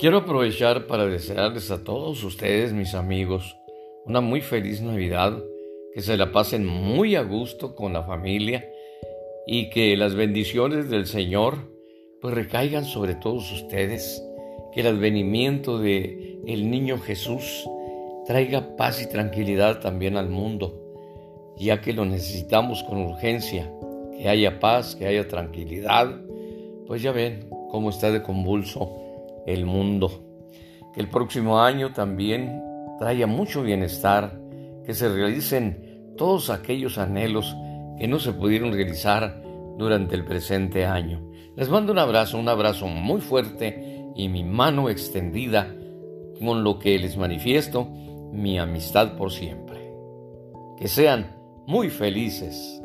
Quiero aprovechar para desearles a todos ustedes, mis amigos, una muy feliz Navidad, que se la pasen muy a gusto con la familia y que las bendiciones del Señor pues recaigan sobre todos ustedes, que el advenimiento de el niño Jesús traiga paz y tranquilidad también al mundo, ya que lo necesitamos con urgencia, que haya paz, que haya tranquilidad, pues ya ven cómo está de convulso el mundo. Que el próximo año también traiga mucho bienestar, que se realicen todos aquellos anhelos que no se pudieron realizar durante el presente año. Les mando un abrazo, un abrazo muy fuerte y mi mano extendida con lo que les manifiesto mi amistad por siempre. Que sean muy felices.